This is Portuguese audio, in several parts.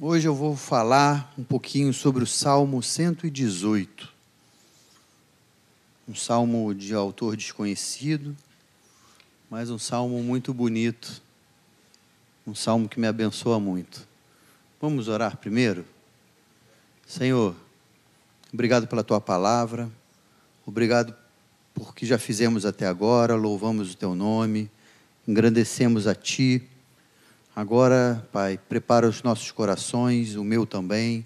Hoje eu vou falar um pouquinho sobre o Salmo 118. Um salmo de autor desconhecido, mas um salmo muito bonito. Um salmo que me abençoa muito. Vamos orar primeiro? Senhor, obrigado pela tua palavra. Obrigado por que já fizemos até agora. Louvamos o teu nome. Engrandecemos a ti Agora, Pai, prepara os nossos corações, o meu também,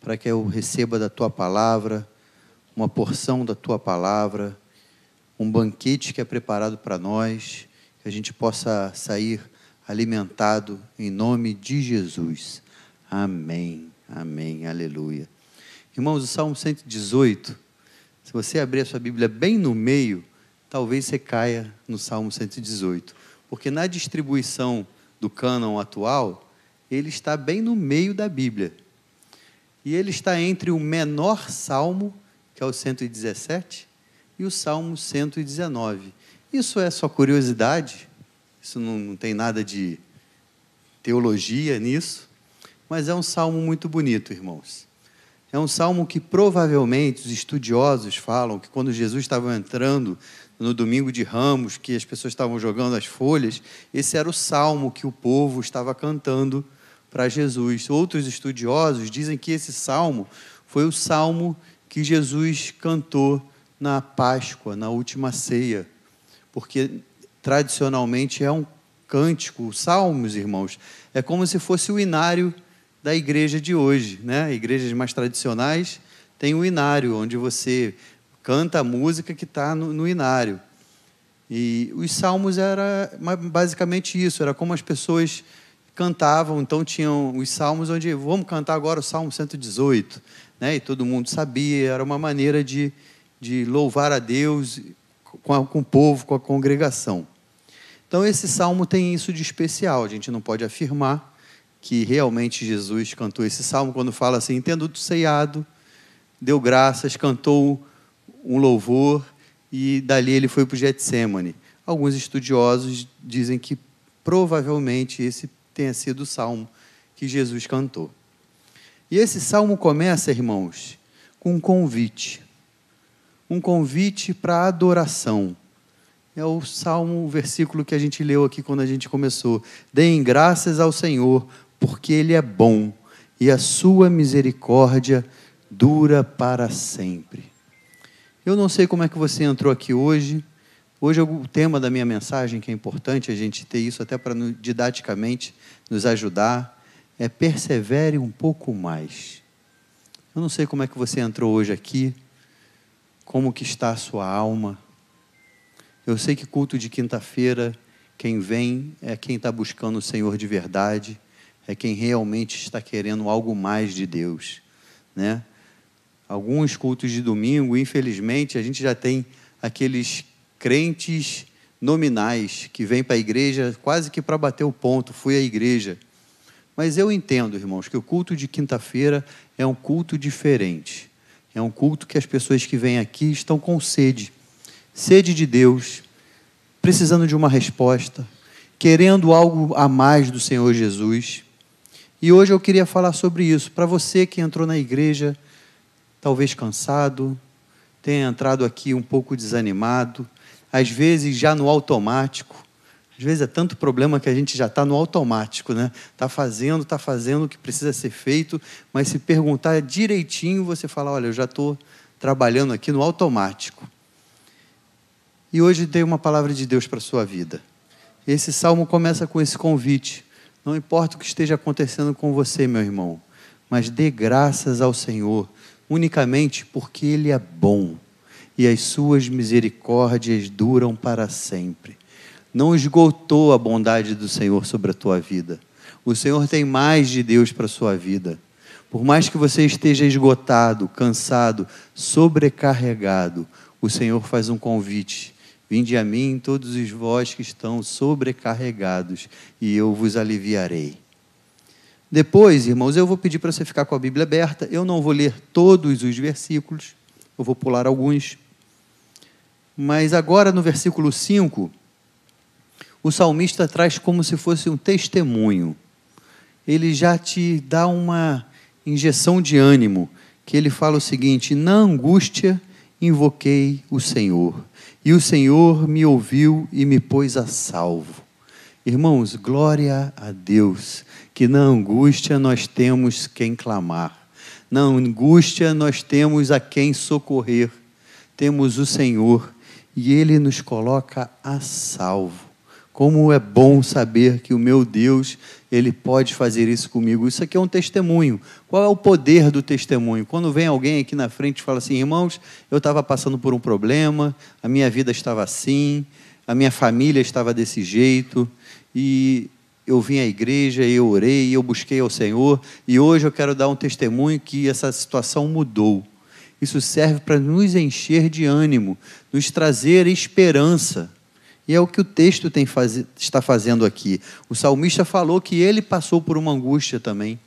para que eu receba da tua palavra, uma porção da tua palavra, um banquete que é preparado para nós, que a gente possa sair alimentado em nome de Jesus. Amém. Amém. Aleluia. Irmãos, o Salmo 118, se você abrir a sua Bíblia bem no meio, talvez você caia no Salmo 118, porque na distribuição do cânon atual, ele está bem no meio da Bíblia. E ele está entre o menor salmo, que é o 117, e o salmo 119. Isso é só curiosidade, isso não, não tem nada de teologia nisso, mas é um salmo muito bonito, irmãos. É um salmo que provavelmente os estudiosos falam que quando Jesus estava entrando no domingo de Ramos, que as pessoas estavam jogando as folhas, esse era o salmo que o povo estava cantando para Jesus. Outros estudiosos dizem que esse salmo foi o salmo que Jesus cantou na Páscoa, na última ceia, porque tradicionalmente é um cântico, os salmos, irmãos, é como se fosse o inário da igreja de hoje, né? Igrejas mais tradicionais têm o inário, onde você canta a música que está no, no inário. E os salmos era basicamente isso, era como as pessoas cantavam, então tinham os salmos onde vamos cantar agora o Salmo 118, né? E todo mundo sabia, era uma maneira de, de louvar a Deus com, a, com o povo, com a congregação. Então esse salmo tem isso de especial, a gente não pode afirmar que realmente Jesus cantou esse salmo quando fala assim, tendo ceiado, deu graças, cantou um louvor e dali ele foi para o Getsemane. Alguns estudiosos dizem que provavelmente esse tenha sido o salmo que Jesus cantou. E esse salmo começa, irmãos, com um convite. Um convite para adoração. É o salmo, o versículo que a gente leu aqui quando a gente começou. Deem graças ao Senhor, porque Ele é bom e a sua misericórdia dura para sempre. Eu não sei como é que você entrou aqui hoje. Hoje o tema da minha mensagem, que é importante a gente ter isso até para didaticamente nos ajudar, é persevere um pouco mais. Eu não sei como é que você entrou hoje aqui, como que está a sua alma. Eu sei que culto de quinta-feira, quem vem é quem está buscando o Senhor de verdade, é quem realmente está querendo algo mais de Deus, né? Alguns cultos de domingo, infelizmente, a gente já tem aqueles crentes nominais que vêm para a igreja quase que para bater o ponto, fui à igreja. Mas eu entendo, irmãos, que o culto de quinta-feira é um culto diferente. É um culto que as pessoas que vêm aqui estão com sede sede de Deus, precisando de uma resposta, querendo algo a mais do Senhor Jesus. E hoje eu queria falar sobre isso. Para você que entrou na igreja, talvez cansado, tenha entrado aqui um pouco desanimado, às vezes já no automático. Às vezes é tanto problema que a gente já está no automático, né? Está fazendo, está fazendo o que precisa ser feito, mas se perguntar direitinho, você fala: olha, eu já estou trabalhando aqui no automático. E hoje tem uma palavra de Deus para a sua vida. Esse salmo começa com esse convite. Não importa o que esteja acontecendo com você, meu irmão, mas dê graças ao Senhor unicamente porque Ele é bom e as suas misericórdias duram para sempre. Não esgotou a bondade do Senhor sobre a tua vida. O Senhor tem mais de Deus para a sua vida. Por mais que você esteja esgotado, cansado, sobrecarregado, o Senhor faz um convite. Vinde a mim, todos os vós que estão sobrecarregados, e eu vos aliviarei. Depois, irmãos, eu vou pedir para você ficar com a Bíblia aberta. Eu não vou ler todos os versículos, eu vou pular alguns. Mas agora no versículo 5, o salmista traz como se fosse um testemunho. ele já te dá uma injeção de ânimo, que ele fala o seguinte: na angústia invoquei o Senhor, e o Senhor me ouviu e me pôs a salvo. Irmãos, glória a Deus, que na angústia nós temos quem clamar, na angústia nós temos a quem socorrer, temos o Senhor e Ele nos coloca a salvo. Como é bom saber que o meu Deus, Ele pode fazer isso comigo. Isso aqui é um testemunho. Qual é o poder do testemunho? Quando vem alguém aqui na frente e fala assim, irmãos, eu estava passando por um problema, a minha vida estava assim, a minha família estava desse jeito, e eu vim à igreja, eu orei, eu busquei ao Senhor, e hoje eu quero dar um testemunho que essa situação mudou. Isso serve para nos encher de ânimo, nos trazer esperança. E é o que o texto faz... está fazendo aqui. O salmista falou que ele passou por uma angústia também.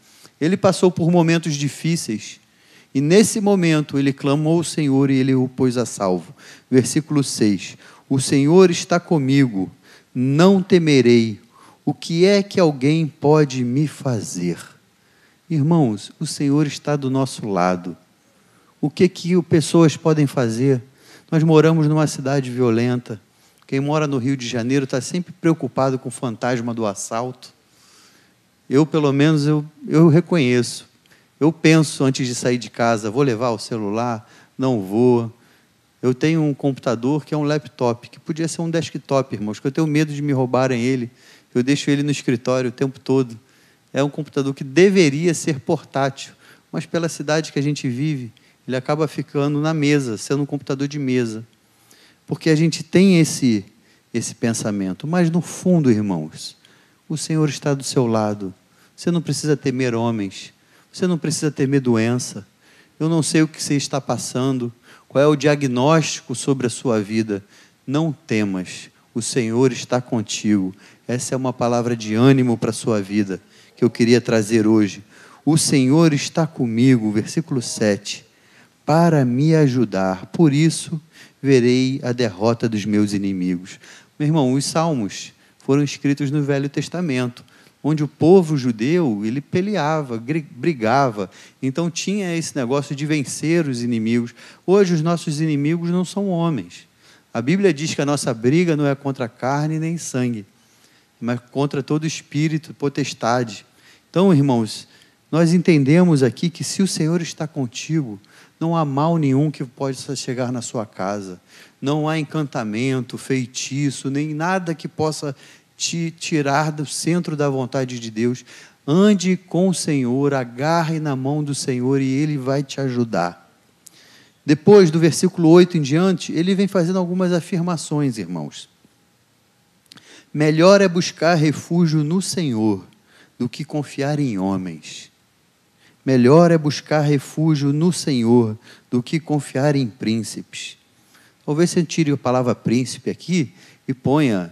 Ele passou por momentos difíceis. E nesse momento ele clamou ao Senhor e ele o pôs a salvo. Versículo 6: O Senhor está comigo, não temerei. O que é que alguém pode me fazer? Irmãos, o Senhor está do nosso lado. O que que pessoas podem fazer? Nós moramos numa cidade violenta. Quem mora no Rio de Janeiro está sempre preocupado com o fantasma do assalto. Eu, pelo menos, eu, eu reconheço. Eu penso antes de sair de casa, vou levar o celular? Não vou. Eu tenho um computador que é um laptop, que podia ser um desktop, irmãos, que eu tenho medo de me roubarem ele. Eu deixo ele no escritório o tempo todo. É um computador que deveria ser portátil, mas pela cidade que a gente vive, ele acaba ficando na mesa, sendo um computador de mesa porque a gente tem esse, esse pensamento. Mas no fundo, irmãos, o Senhor está do seu lado. Você não precisa temer homens, você não precisa temer doença. Eu não sei o que você está passando, qual é o diagnóstico sobre a sua vida. Não temas, o Senhor está contigo. Essa é uma palavra de ânimo para a sua vida que eu queria trazer hoje. O Senhor está comigo, versículo 7, para me ajudar. Por isso, verei a derrota dos meus inimigos. Meu irmão, os salmos foram escritos no Velho Testamento, onde o povo judeu, ele peleava, brigava, então tinha esse negócio de vencer os inimigos. Hoje os nossos inimigos não são homens. A Bíblia diz que a nossa briga não é contra carne nem sangue, mas contra todo espírito, potestade. Então, irmãos, nós entendemos aqui que se o Senhor está contigo, não há mal nenhum que possa chegar na sua casa. Não há encantamento, feitiço, nem nada que possa te tirar do centro da vontade de Deus. Ande com o Senhor, agarre na mão do Senhor e Ele vai te ajudar. Depois, do versículo 8 em diante, ele vem fazendo algumas afirmações, irmãos. Melhor é buscar refúgio no Senhor do que confiar em homens. Melhor é buscar refúgio no Senhor do que confiar em príncipes. Talvez você tire a palavra príncipe aqui e ponha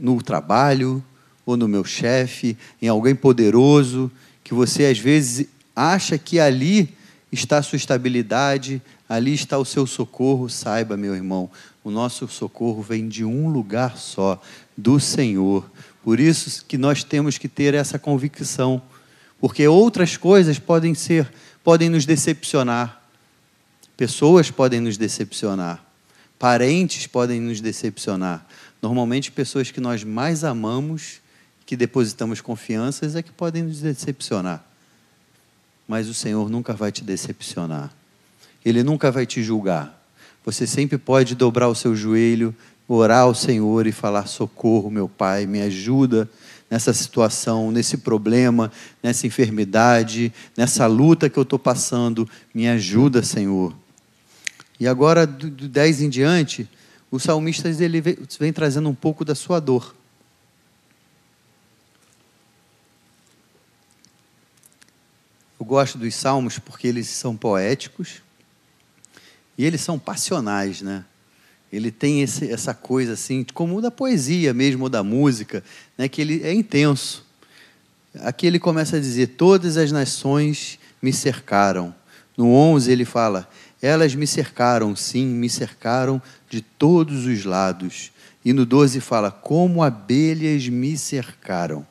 no trabalho, ou no meu chefe, em alguém poderoso, que você às vezes acha que ali está a sua estabilidade, ali está o seu socorro. Saiba, meu irmão, o nosso socorro vem de um lugar só, do Senhor. Por isso que nós temos que ter essa convicção porque outras coisas podem ser, podem nos decepcionar. Pessoas podem nos decepcionar. Parentes podem nos decepcionar. Normalmente, pessoas que nós mais amamos, que depositamos confianças, é que podem nos decepcionar. Mas o Senhor nunca vai te decepcionar. Ele nunca vai te julgar. Você sempre pode dobrar o seu joelho, orar ao Senhor e falar: socorro, meu Pai, me ajuda nessa situação, nesse problema, nessa enfermidade, nessa luta que eu estou passando. Me ajuda, Senhor. E agora, do, do 10 em diante, o salmista ele vem trazendo um pouco da sua dor. Eu gosto dos salmos porque eles são poéticos e eles são passionais, né? ele tem esse, essa coisa assim, como da poesia mesmo, ou da música, né, que ele é intenso. Aqui ele começa a dizer: Todas as nações me cercaram. No 11 ele fala: Elas me cercaram, sim, me cercaram de todos os lados. E no 12 fala: Como abelhas me cercaram.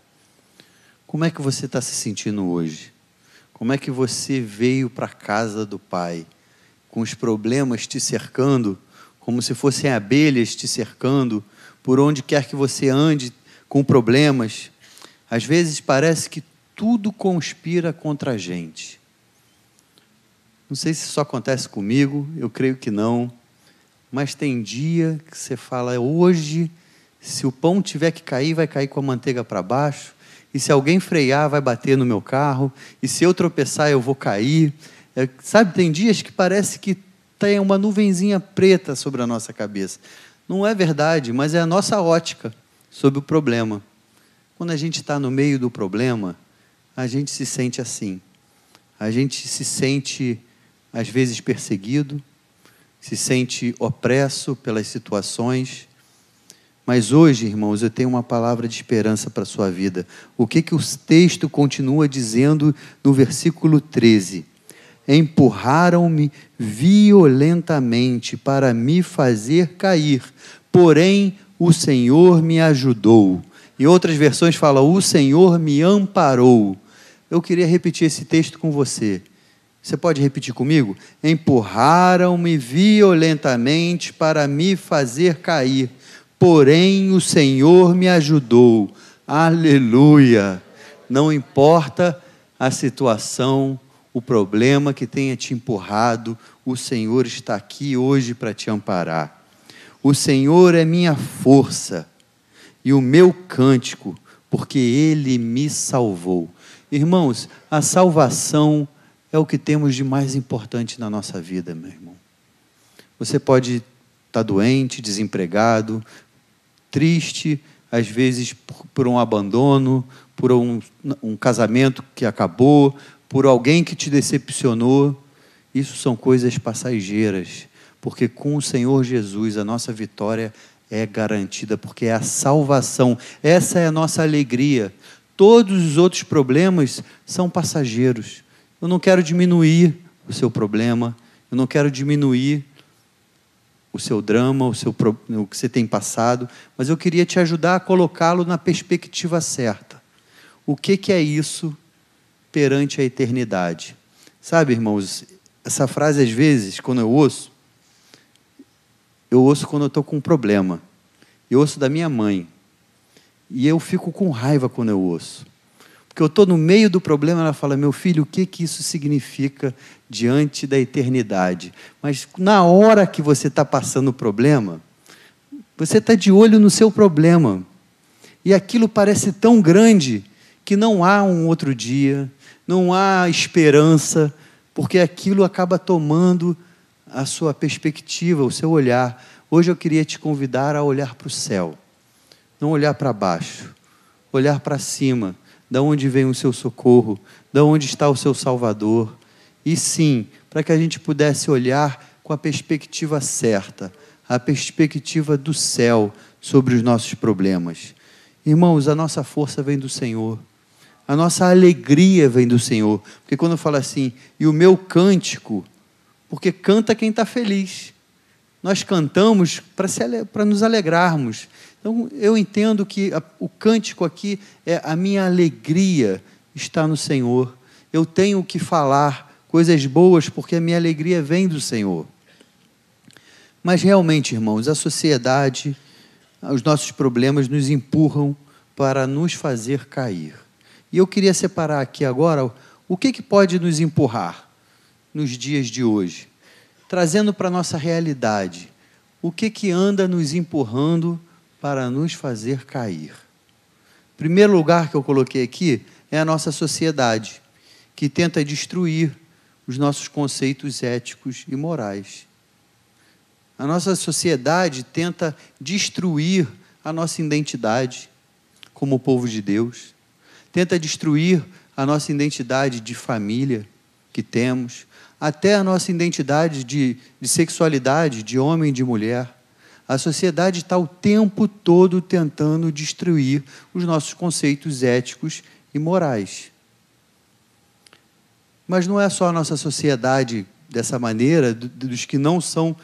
Como é que você está se sentindo hoje? Como é que você veio para a casa do Pai? Com os problemas te cercando, como se fossem abelhas te cercando, por onde quer que você ande com problemas. Às vezes parece que tudo conspira contra a gente. Não sei se isso acontece comigo, eu creio que não. Mas tem dia que você fala, hoje, se o pão tiver que cair, vai cair com a manteiga para baixo. E se alguém frear, vai bater no meu carro. E se eu tropeçar, eu vou cair. É, sabe, tem dias que parece que tem uma nuvenzinha preta sobre a nossa cabeça. Não é verdade, mas é a nossa ótica sobre o problema. Quando a gente está no meio do problema, a gente se sente assim. A gente se sente às vezes perseguido, se sente opresso pelas situações. Mas hoje, irmãos, eu tenho uma palavra de esperança para a sua vida. O que, que o texto continua dizendo no versículo 13? Empurraram-me violentamente para me fazer cair, porém o Senhor me ajudou. Em outras versões fala: O Senhor me amparou. Eu queria repetir esse texto com você. Você pode repetir comigo? Empurraram-me violentamente para me fazer cair, porém o Senhor me ajudou. Aleluia! Não importa a situação, o problema que tenha te empurrado, o Senhor está aqui hoje para te amparar. O Senhor é minha força e o meu cântico, porque ele me salvou. Irmãos, a salvação é o que temos de mais importante na nossa vida, meu irmão. Você pode estar tá doente, desempregado, triste, às vezes por, por um abandono, por um, um casamento que acabou, por alguém que te decepcionou. Isso são coisas passageiras, porque com o Senhor Jesus a nossa vitória é garantida, porque é a salvação, essa é a nossa alegria. Todos os outros problemas são passageiros. Eu não quero diminuir o seu problema, eu não quero diminuir o seu drama, o, seu, o que você tem passado, mas eu queria te ajudar a colocá-lo na perspectiva certa. O que, que é isso perante a eternidade? Sabe, irmãos, essa frase às vezes, quando eu ouço, eu ouço quando eu estou com um problema. Eu ouço da minha mãe. E eu fico com raiva quando eu ouço porque eu estou no meio do problema, ela fala, meu filho, o que, que isso significa diante da eternidade? Mas na hora que você está passando o problema, você está de olho no seu problema. E aquilo parece tão grande que não há um outro dia, não há esperança, porque aquilo acaba tomando a sua perspectiva, o seu olhar. Hoje eu queria te convidar a olhar para o céu, não olhar para baixo, olhar para cima da onde vem o seu socorro, da onde está o seu Salvador. E sim, para que a gente pudesse olhar com a perspectiva certa, a perspectiva do céu sobre os nossos problemas. Irmãos, a nossa força vem do Senhor. A nossa alegria vem do Senhor. Porque quando eu falo assim, e o meu cântico, porque canta quem está feliz. Nós cantamos para nos alegrarmos. Então, eu entendo que a, o cântico aqui é a minha alegria está no Senhor. Eu tenho que falar coisas boas porque a minha alegria vem do Senhor. Mas realmente, irmãos, a sociedade, os nossos problemas nos empurram para nos fazer cair. E eu queria separar aqui agora o que, que pode nos empurrar nos dias de hoje, trazendo para a nossa realidade. O que, que anda nos empurrando para nos fazer cair. Primeiro lugar que eu coloquei aqui é a nossa sociedade, que tenta destruir os nossos conceitos éticos e morais. A nossa sociedade tenta destruir a nossa identidade como povo de Deus, tenta destruir a nossa identidade de família que temos, até a nossa identidade de, de sexualidade, de homem e de mulher. A sociedade está o tempo todo tentando destruir os nossos conceitos éticos e morais. Mas não é só a nossa sociedade dessa maneira, dos que não são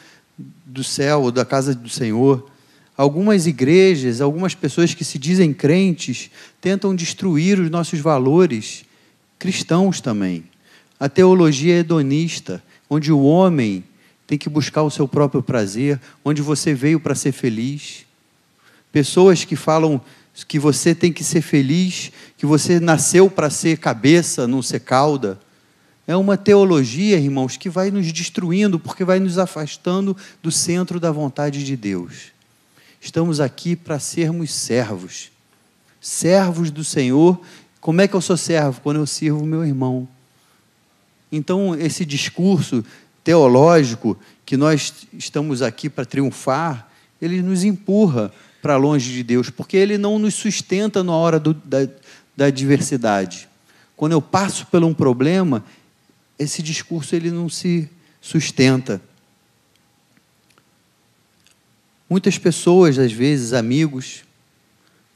do céu ou da casa do Senhor. Algumas igrejas, algumas pessoas que se dizem crentes, tentam destruir os nossos valores cristãos também. A teologia hedonista, onde o homem tem que buscar o seu próprio prazer, onde você veio para ser feliz. Pessoas que falam que você tem que ser feliz, que você nasceu para ser cabeça, não ser cauda. É uma teologia, irmãos, que vai nos destruindo, porque vai nos afastando do centro da vontade de Deus. Estamos aqui para sermos servos, servos do Senhor. Como é que eu sou servo? Quando eu sirvo meu irmão. Então, esse discurso teológico que nós estamos aqui para triunfar, ele nos empurra para longe de Deus, porque ele não nos sustenta na hora do, da, da adversidade. Quando eu passo por um problema, esse discurso ele não se sustenta. Muitas pessoas, às vezes, amigos,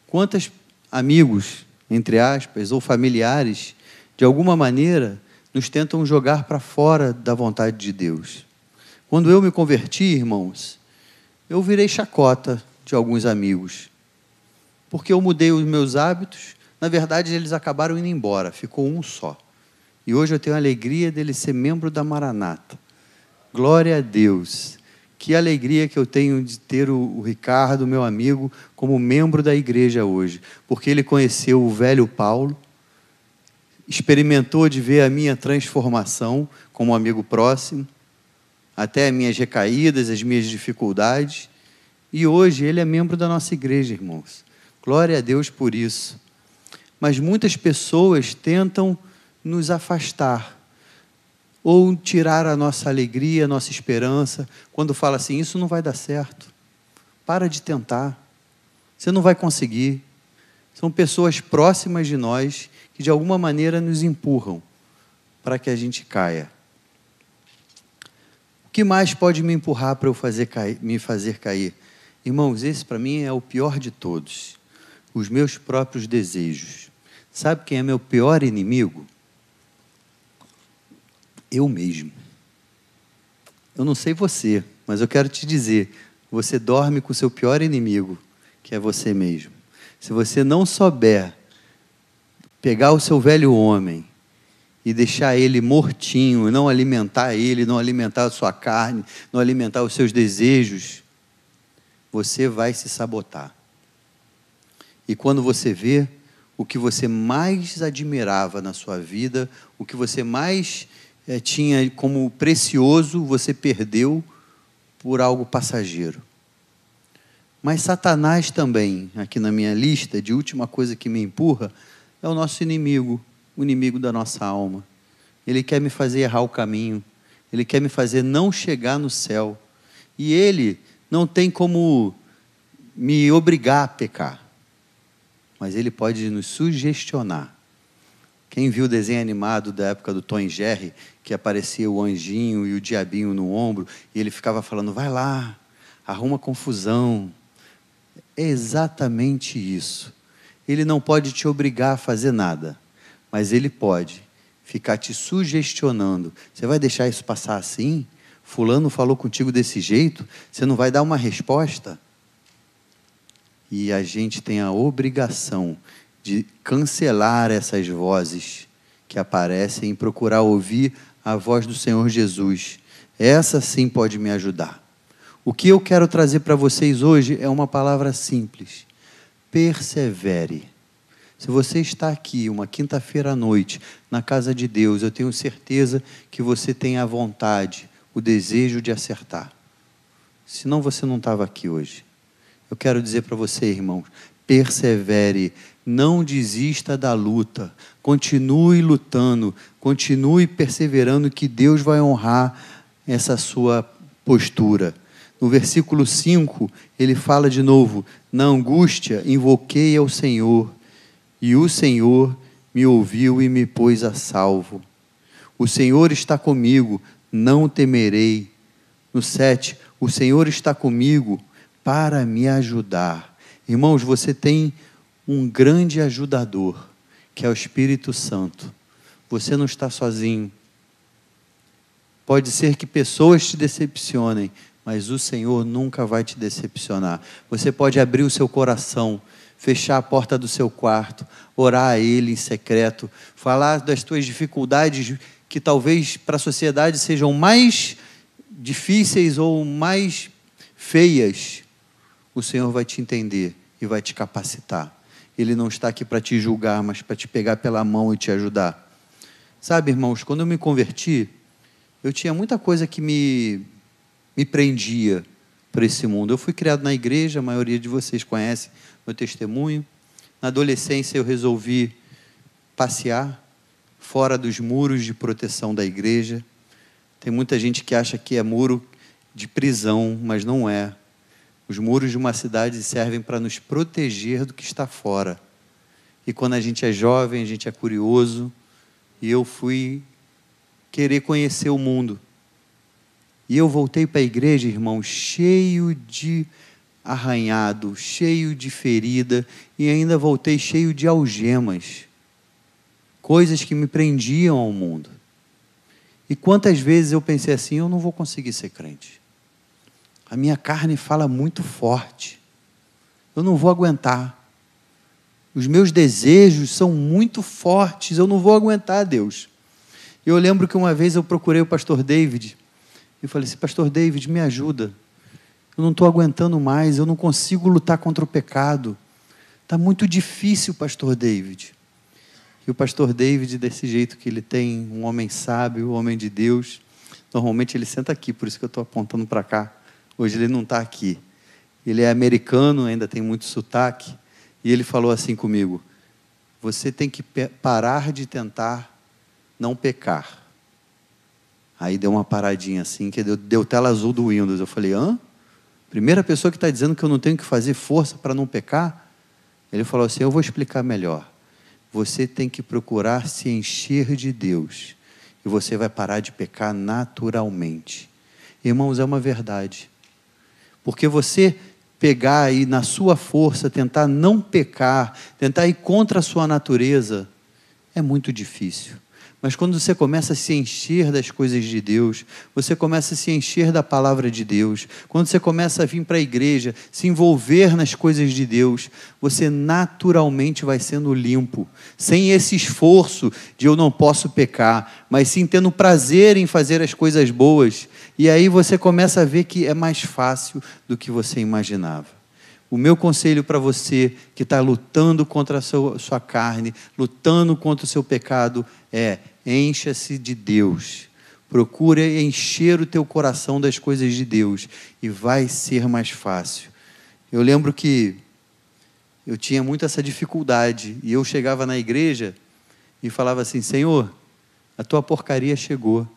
quantos amigos, entre aspas, ou familiares, de alguma maneira, nos tentam jogar para fora da vontade de Deus. Quando eu me converti, irmãos, eu virei chacota de alguns amigos, porque eu mudei os meus hábitos. Na verdade, eles acabaram indo embora, ficou um só. E hoje eu tenho a alegria dele ser membro da Maranata. Glória a Deus. Que alegria que eu tenho de ter o, o Ricardo, meu amigo, como membro da igreja hoje, porque ele conheceu o velho Paulo, experimentou de ver a minha transformação como amigo próximo, até as minhas recaídas, as minhas dificuldades, e hoje ele é membro da nossa igreja, irmãos. Glória a Deus por isso. Mas muitas pessoas tentam nos afastar ou tirar a nossa alegria, a nossa esperança, quando fala assim: isso não vai dar certo. Para de tentar. Você não vai conseguir. São pessoas próximas de nós que de alguma maneira nos empurram para que a gente caia. O que mais pode me empurrar para eu fazer cair, me fazer cair? Irmãos, esse para mim é o pior de todos. Os meus próprios desejos. Sabe quem é meu pior inimigo? Eu mesmo. Eu não sei você, mas eu quero te dizer: você dorme com o seu pior inimigo, que é você mesmo. Se você não souber pegar o seu velho homem e deixar ele mortinho, não alimentar ele, não alimentar a sua carne, não alimentar os seus desejos, você vai se sabotar. E quando você vê o que você mais admirava na sua vida, o que você mais é, tinha como precioso, você perdeu por algo passageiro. Mas Satanás também, aqui na minha lista, de última coisa que me empurra, é o nosso inimigo, o inimigo da nossa alma. Ele quer me fazer errar o caminho, ele quer me fazer não chegar no céu. E ele não tem como me obrigar a pecar, mas ele pode nos sugestionar. Quem viu o desenho animado da época do Tom e Jerry, que aparecia o anjinho e o diabinho no ombro, e ele ficava falando: vai lá, arruma confusão. É exatamente isso. Ele não pode te obrigar a fazer nada, mas ele pode ficar te sugestionando. Você vai deixar isso passar assim? Fulano falou contigo desse jeito? Você não vai dar uma resposta? E a gente tem a obrigação de cancelar essas vozes que aparecem e procurar ouvir a voz do Senhor Jesus. Essa sim pode me ajudar. O que eu quero trazer para vocês hoje é uma palavra simples: persevere. Se você está aqui uma quinta-feira à noite na casa de Deus, eu tenho certeza que você tem a vontade, o desejo de acertar. Senão você não estava aqui hoje. Eu quero dizer para você, irmãos, persevere, não desista da luta, continue lutando, continue perseverando, que Deus vai honrar essa sua postura. No versículo 5, ele fala de novo: Na angústia invoquei ao Senhor, e o Senhor me ouviu e me pôs a salvo. O Senhor está comigo, não temerei. No 7, o Senhor está comigo para me ajudar. Irmãos, você tem um grande ajudador, que é o Espírito Santo. Você não está sozinho. Pode ser que pessoas te decepcionem, mas o Senhor nunca vai te decepcionar. Você pode abrir o seu coração, fechar a porta do seu quarto, orar a Ele em secreto, falar das tuas dificuldades que talvez para a sociedade sejam mais difíceis ou mais feias. O Senhor vai te entender e vai te capacitar. Ele não está aqui para te julgar, mas para te pegar pela mão e te ajudar. Sabe, irmãos, quando eu me converti, eu tinha muita coisa que me, me prendia para esse mundo. Eu fui criado na igreja, a maioria de vocês conhece meu testemunho. Na adolescência, eu resolvi passear fora dos muros de proteção da igreja. Tem muita gente que acha que é muro de prisão, mas não é. Os muros de uma cidade servem para nos proteger do que está fora. E quando a gente é jovem, a gente é curioso, e eu fui querer conhecer o mundo. E eu voltei para a igreja, irmão, cheio de arranhado, cheio de ferida e ainda voltei cheio de algemas, coisas que me prendiam ao mundo. E quantas vezes eu pensei assim: eu não vou conseguir ser crente. A minha carne fala muito forte. Eu não vou aguentar. Os meus desejos são muito fortes, eu não vou aguentar, Deus. Eu lembro que uma vez eu procurei o pastor David e falei assim: Pastor David, me ajuda. Eu não estou aguentando mais, eu não consigo lutar contra o pecado. Está muito difícil, pastor David. E o pastor David, desse jeito que ele tem, um homem sábio, um homem de Deus, normalmente ele senta aqui, por isso que eu estou apontando para cá. Hoje ele não está aqui. Ele é americano, ainda tem muito sotaque. E ele falou assim comigo: Você tem que parar de tentar não pecar. Aí deu uma paradinha assim, que deu, deu tela azul do Windows. Eu falei: Hã? Primeira pessoa que está dizendo que eu não tenho que fazer força para não pecar? Ele falou assim: Eu vou explicar melhor. Você tem que procurar se encher de Deus. E você vai parar de pecar naturalmente. Irmãos, é uma verdade. Porque você pegar aí na sua força, tentar não pecar, tentar ir contra a sua natureza, é muito difícil. Mas quando você começa a se encher das coisas de Deus, você começa a se encher da palavra de Deus, quando você começa a vir para a igreja, se envolver nas coisas de Deus, você naturalmente vai sendo limpo, sem esse esforço de eu não posso pecar, mas sim tendo prazer em fazer as coisas boas e aí você começa a ver que é mais fácil do que você imaginava. O meu conselho para você que está lutando contra a sua, sua carne, lutando contra o seu pecado, é encha-se de Deus. Procure encher o teu coração das coisas de Deus e vai ser mais fácil. Eu lembro que eu tinha muito essa dificuldade e eu chegava na igreja e falava assim: Senhor, a tua porcaria chegou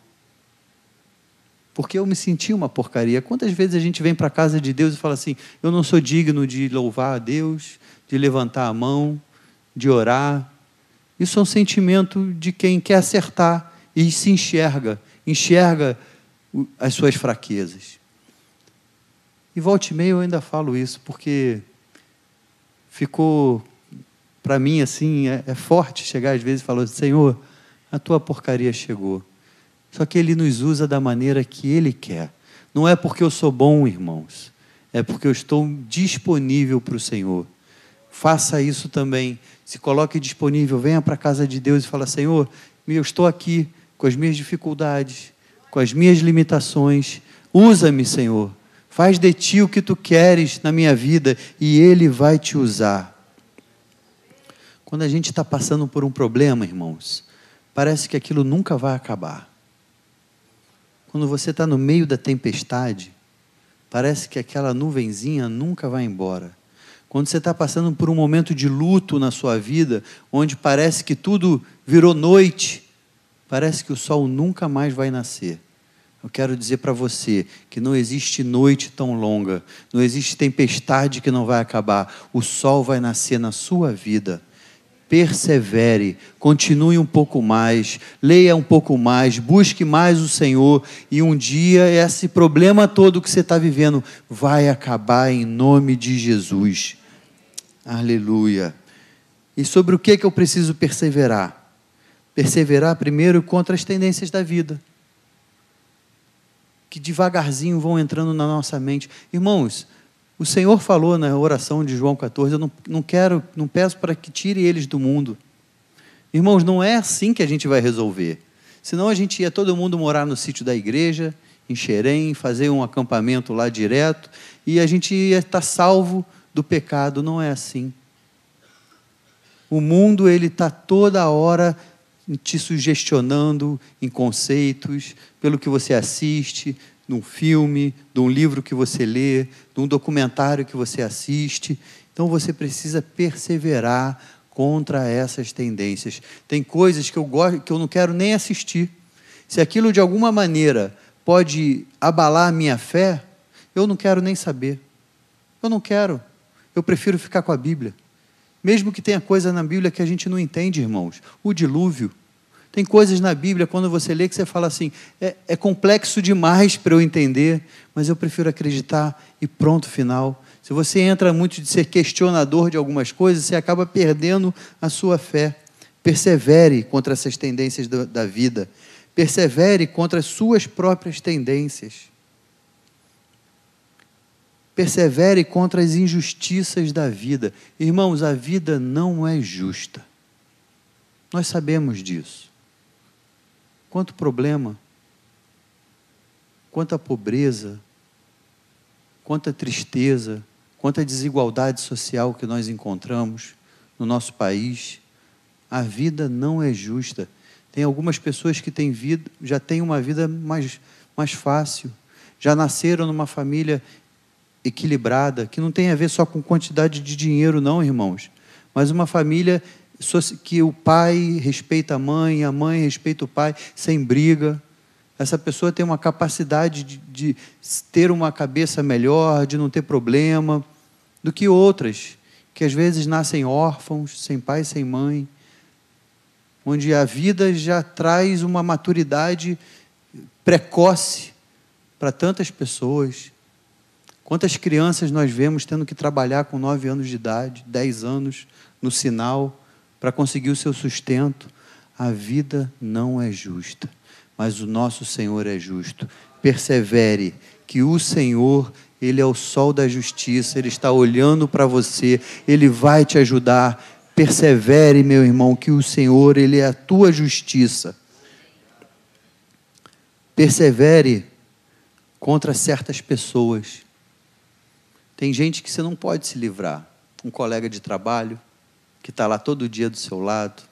porque eu me sentia uma porcaria. Quantas vezes a gente vem para a casa de Deus e fala assim: eu não sou digno de louvar a Deus, de levantar a mão, de orar. Isso é um sentimento de quem quer acertar e se enxerga, enxerga as suas fraquezas. E volte e meia eu ainda falo isso, porque ficou, para mim, assim, é, é, forte chegar às vezes e falar: Senhor, a tua porcaria chegou. Só que Ele nos usa da maneira que Ele quer. Não é porque eu sou bom, irmãos, é porque eu estou disponível para o Senhor. Faça isso também. Se coloque disponível, venha para a casa de Deus e fala: Senhor, eu estou aqui com as minhas dificuldades, com as minhas limitações. Usa-me, Senhor. Faz de ti o que tu queres na minha vida e Ele vai te usar. Quando a gente está passando por um problema, irmãos, parece que aquilo nunca vai acabar. Quando você está no meio da tempestade, parece que aquela nuvenzinha nunca vai embora. Quando você está passando por um momento de luto na sua vida, onde parece que tudo virou noite, parece que o sol nunca mais vai nascer. Eu quero dizer para você que não existe noite tão longa, não existe tempestade que não vai acabar. O sol vai nascer na sua vida persevere, continue um pouco mais, leia um pouco mais, busque mais o Senhor e um dia esse problema todo que você está vivendo vai acabar em nome de Jesus. Aleluia. E sobre o que, que eu preciso perseverar? Perseverar primeiro contra as tendências da vida. que devagarzinho vão entrando na nossa mente. Irmãos, o Senhor falou na oração de João 14: Eu não, não quero, não peço para que tire eles do mundo. Irmãos, não é assim que a gente vai resolver. Senão a gente ia todo mundo morar no sítio da igreja, em Xerém, fazer um acampamento lá direto, e a gente ia estar salvo do pecado. Não é assim. O mundo ele está toda hora te sugestionando em conceitos, pelo que você assiste, num filme, de um livro que você lê, de um documentário que você assiste. Então você precisa perseverar contra essas tendências. Tem coisas que eu gosto que eu não quero nem assistir. Se aquilo de alguma maneira pode abalar a minha fé, eu não quero nem saber. Eu não quero. Eu prefiro ficar com a Bíblia. Mesmo que tenha coisa na Bíblia que a gente não entende, irmãos. O dilúvio. Tem coisas na Bíblia, quando você lê, que você fala assim: é, é complexo demais para eu entender, mas eu prefiro acreditar e pronto, final. Se você entra muito de ser questionador de algumas coisas, você acaba perdendo a sua fé. Persevere contra essas tendências da vida. Persevere contra as suas próprias tendências. Persevere contra as injustiças da vida. Irmãos, a vida não é justa. Nós sabemos disso. Quanto problema, quanta pobreza, quanta tristeza, quanta desigualdade social que nós encontramos no nosso país. A vida não é justa. Tem algumas pessoas que têm vida, já têm uma vida mais, mais fácil, já nasceram numa família equilibrada, que não tem a ver só com quantidade de dinheiro, não, irmãos, mas uma família que o pai respeita a mãe, a mãe respeita o pai, sem briga. Essa pessoa tem uma capacidade de, de ter uma cabeça melhor, de não ter problema, do que outras, que às vezes nascem órfãos, sem pai, sem mãe, onde a vida já traz uma maturidade precoce para tantas pessoas. Quantas crianças nós vemos tendo que trabalhar com nove anos de idade, dez anos no sinal, para conseguir o seu sustento? A vida não é justa, mas o nosso Senhor é justo. Persevere, que o Senhor, Ele é o sol da justiça, Ele está olhando para você, Ele vai te ajudar. Persevere, meu irmão, que o Senhor, Ele é a tua justiça. Persevere contra certas pessoas tem gente que você não pode se livrar. Um colega de trabalho que está lá todo dia do seu lado,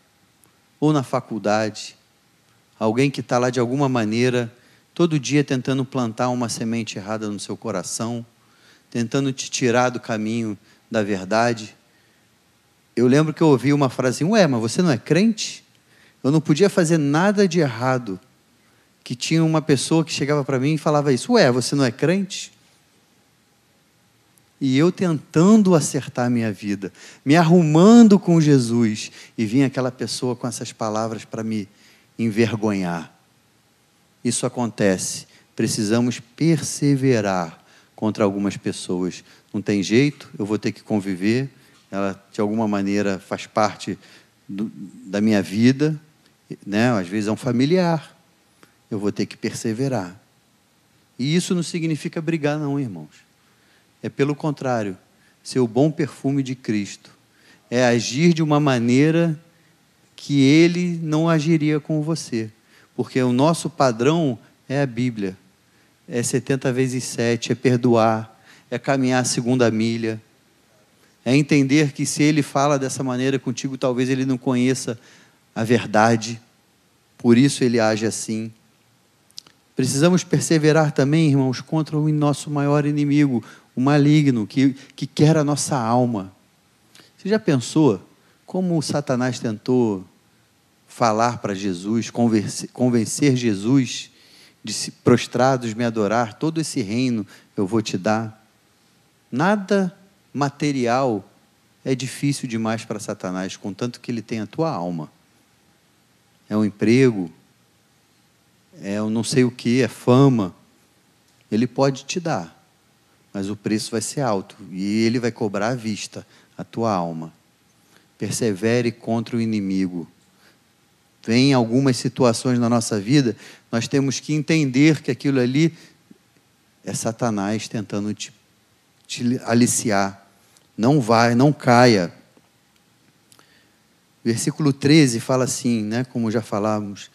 ou na faculdade, alguém que está lá de alguma maneira, todo dia tentando plantar uma semente errada no seu coração, tentando te tirar do caminho da verdade. Eu lembro que eu ouvi uma frase assim: Ué, mas você não é crente? Eu não podia fazer nada de errado. Que tinha uma pessoa que chegava para mim e falava isso: Ué, você não é crente? E eu tentando acertar minha vida, me arrumando com Jesus, e vinha aquela pessoa com essas palavras para me envergonhar. Isso acontece. Precisamos perseverar contra algumas pessoas. Não tem jeito, eu vou ter que conviver, ela de alguma maneira faz parte do, da minha vida, né? às vezes é um familiar. Eu vou ter que perseverar. E isso não significa brigar, não, irmãos. É pelo contrário, ser o bom perfume de Cristo. É agir de uma maneira que ele não agiria com você. Porque o nosso padrão é a Bíblia. É 70 vezes 7, é perdoar, é caminhar a segunda milha. É entender que se ele fala dessa maneira contigo, talvez ele não conheça a verdade. Por isso ele age assim. Precisamos perseverar também, irmãos, contra o nosso maior inimigo, o maligno que, que quer a nossa alma. Você já pensou como Satanás tentou falar para Jesus, convencer, convencer Jesus de se prostrados me adorar, todo esse reino eu vou te dar? Nada material é difícil demais para Satanás, contanto que ele tem a tua alma. É um emprego, é um não sei o que, é fama. Ele pode te dar mas o preço vai ser alto e ele vai cobrar à vista a tua alma. Persevere contra o inimigo. Vem algumas situações na nossa vida, nós temos que entender que aquilo ali É Satanás tentando te, te aliciar. Não vai, não caia. Versículo 13 fala assim, né, como já falávamos: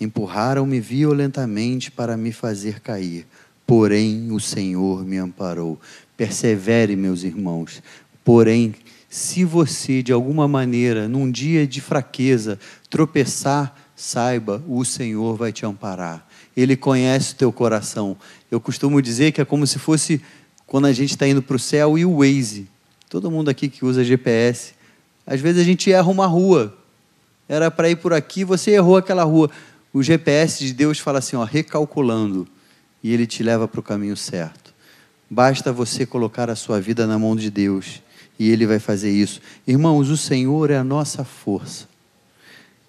Empurraram-me violentamente para me fazer cair, porém o Senhor me amparou. Persevere, meus irmãos. Porém, se você de alguma maneira, num dia de fraqueza, tropeçar, saiba, o Senhor vai te amparar. Ele conhece o teu coração. Eu costumo dizer que é como se fosse quando a gente está indo para o céu e o Waze. Todo mundo aqui que usa GPS. Às vezes a gente erra uma rua. Era para ir por aqui, você errou aquela rua. O GPS de Deus fala assim, ó, recalculando, e ele te leva para o caminho certo. Basta você colocar a sua vida na mão de Deus, e ele vai fazer isso. Irmãos, o Senhor é a nossa força.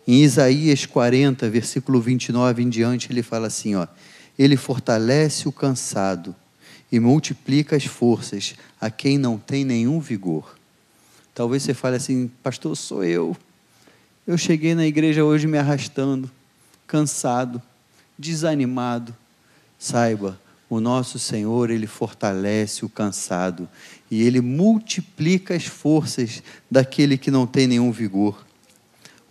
Em Isaías 40, versículo 29 em diante, ele fala assim, ó: Ele fortalece o cansado e multiplica as forças a quem não tem nenhum vigor. Talvez você fale assim, pastor, sou eu. Eu cheguei na igreja hoje me arrastando, cansado, desanimado. Saiba, o nosso Senhor, ele fortalece o cansado e ele multiplica as forças daquele que não tem nenhum vigor.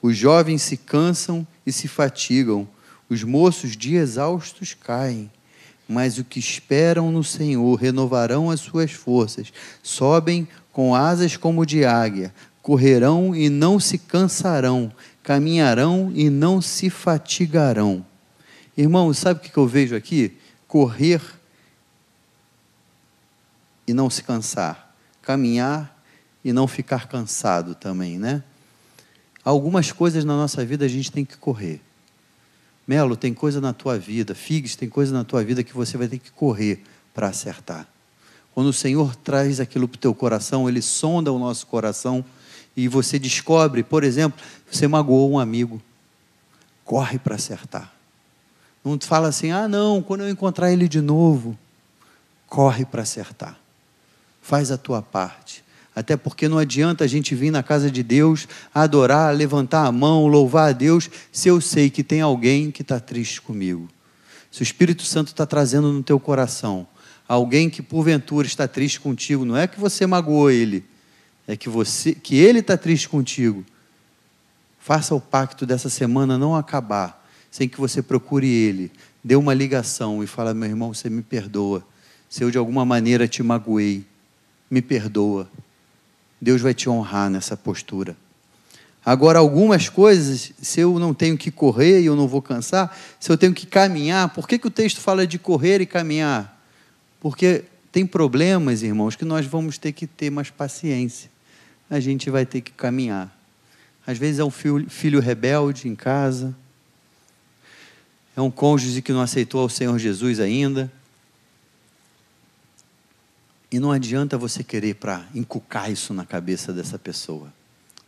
Os jovens se cansam e se fatigam, os moços de exaustos caem mas o que esperam no Senhor renovarão as suas forças, sobem com asas como de águia, correrão e não se cansarão, caminharão e não se fatigarão. Irmãos, sabe o que eu vejo aqui? Correr e não se cansar, caminhar e não ficar cansado também, né? Algumas coisas na nossa vida a gente tem que correr. Melo, tem coisa na tua vida, Figs, tem coisa na tua vida que você vai ter que correr para acertar. Quando o Senhor traz aquilo para o teu coração, Ele sonda o nosso coração e você descobre, por exemplo, você magoou um amigo, corre para acertar. Não fala assim, ah não, quando eu encontrar ele de novo, corre para acertar. Faz a tua parte. Até porque não adianta a gente vir na casa de Deus, adorar, levantar a mão, louvar a Deus, se eu sei que tem alguém que está triste comigo. Se o Espírito Santo está trazendo no teu coração alguém que porventura está triste contigo, não é que você magoou ele, é que você, que ele está triste contigo. Faça o pacto dessa semana não acabar sem que você procure ele, dê uma ligação e fala, meu irmão, você me perdoa. Se eu de alguma maneira te magoei, me perdoa. Deus vai te honrar nessa postura. Agora, algumas coisas, se eu não tenho que correr e eu não vou cansar, se eu tenho que caminhar, por que, que o texto fala de correr e caminhar? Porque tem problemas, irmãos, que nós vamos ter que ter mais paciência. A gente vai ter que caminhar. Às vezes é um filho, filho rebelde em casa, é um cônjuge que não aceitou o Senhor Jesus ainda, e não adianta você querer para encucar isso na cabeça dessa pessoa.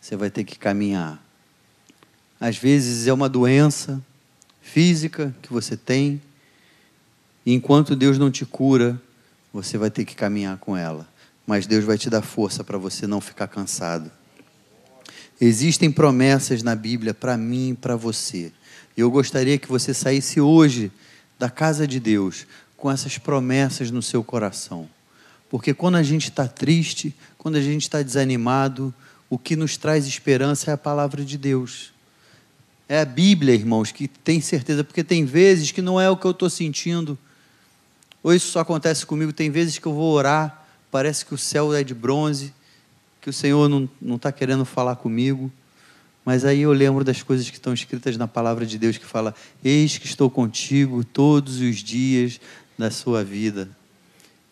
Você vai ter que caminhar. Às vezes é uma doença física que você tem, e enquanto Deus não te cura, você vai ter que caminhar com ela. Mas Deus vai te dar força para você não ficar cansado. Existem promessas na Bíblia para mim e para você. Eu gostaria que você saísse hoje da casa de Deus com essas promessas no seu coração. Porque quando a gente está triste, quando a gente está desanimado, o que nos traz esperança é a palavra de Deus. É a Bíblia, irmãos, que tem certeza, porque tem vezes que não é o que eu estou sentindo. Ou isso só acontece comigo, tem vezes que eu vou orar, parece que o céu é de bronze, que o Senhor não está querendo falar comigo. Mas aí eu lembro das coisas que estão escritas na palavra de Deus que fala: Eis que estou contigo todos os dias da sua vida.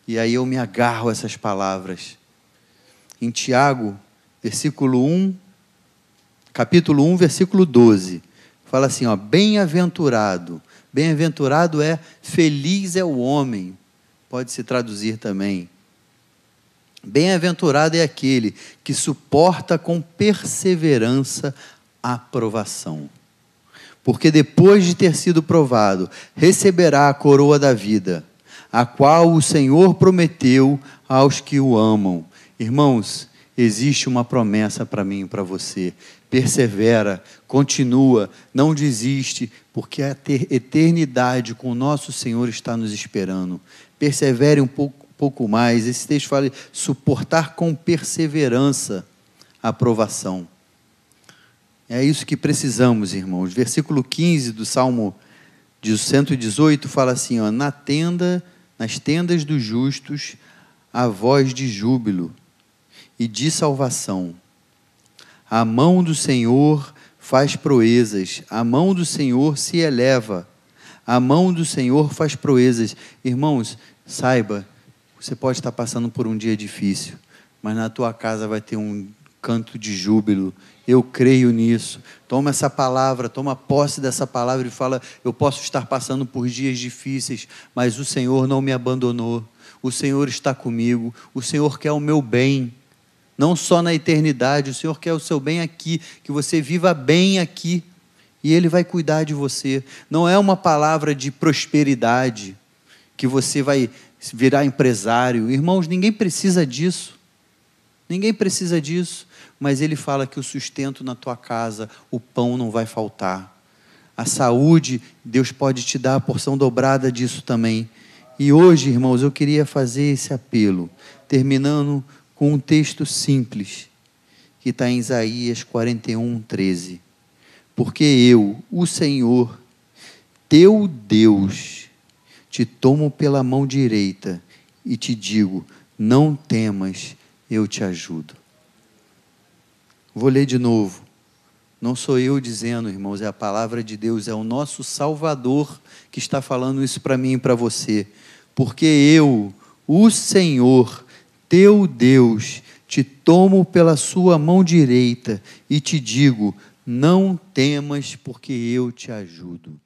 E aí eu me agarro a essas palavras. Em Tiago, versículo 1, capítulo 1, versículo 12, fala assim, ó, bem-aventurado. Bem-aventurado é feliz é o homem. Pode se traduzir também. Bem-aventurado é aquele que suporta com perseverança a provação. Porque depois de ter sido provado, receberá a coroa da vida a qual o Senhor prometeu aos que o amam. Irmãos, existe uma promessa para mim e para você. Persevera, continua, não desiste, porque a eternidade com o nosso Senhor está nos esperando. persevere um pouco, pouco mais. Esse texto fala suportar com perseverança a aprovação. É isso que precisamos, irmãos. Versículo 15 do Salmo de 118 fala assim: ó, na tenda, nas tendas dos justos, a voz de júbilo e de salvação. A mão do Senhor faz proezas, a mão do Senhor se eleva, a mão do Senhor faz proezas. Irmãos, saiba, você pode estar passando por um dia difícil, mas na tua casa vai ter um canto de júbilo. Eu creio nisso. Toma essa palavra, toma posse dessa palavra e fala: Eu posso estar passando por dias difíceis, mas o Senhor não me abandonou. O Senhor está comigo. O Senhor quer o meu bem. Não só na eternidade, o Senhor quer o seu bem aqui, que você viva bem aqui. E Ele vai cuidar de você. Não é uma palavra de prosperidade, que você vai virar empresário. Irmãos, ninguém precisa disso. Ninguém precisa disso mas ele fala que o sustento na tua casa, o pão não vai faltar. A saúde, Deus pode te dar a porção dobrada disso também. E hoje, irmãos, eu queria fazer esse apelo, terminando com um texto simples, que está em Isaías 41, 13. Porque eu, o Senhor, teu Deus, te tomo pela mão direita e te digo: não temas, eu te ajudo. Vou ler de novo. Não sou eu dizendo, irmãos, é a palavra de Deus, é o nosso Salvador que está falando isso para mim e para você. Porque eu, o Senhor, teu Deus, te tomo pela sua mão direita e te digo: não temas, porque eu te ajudo.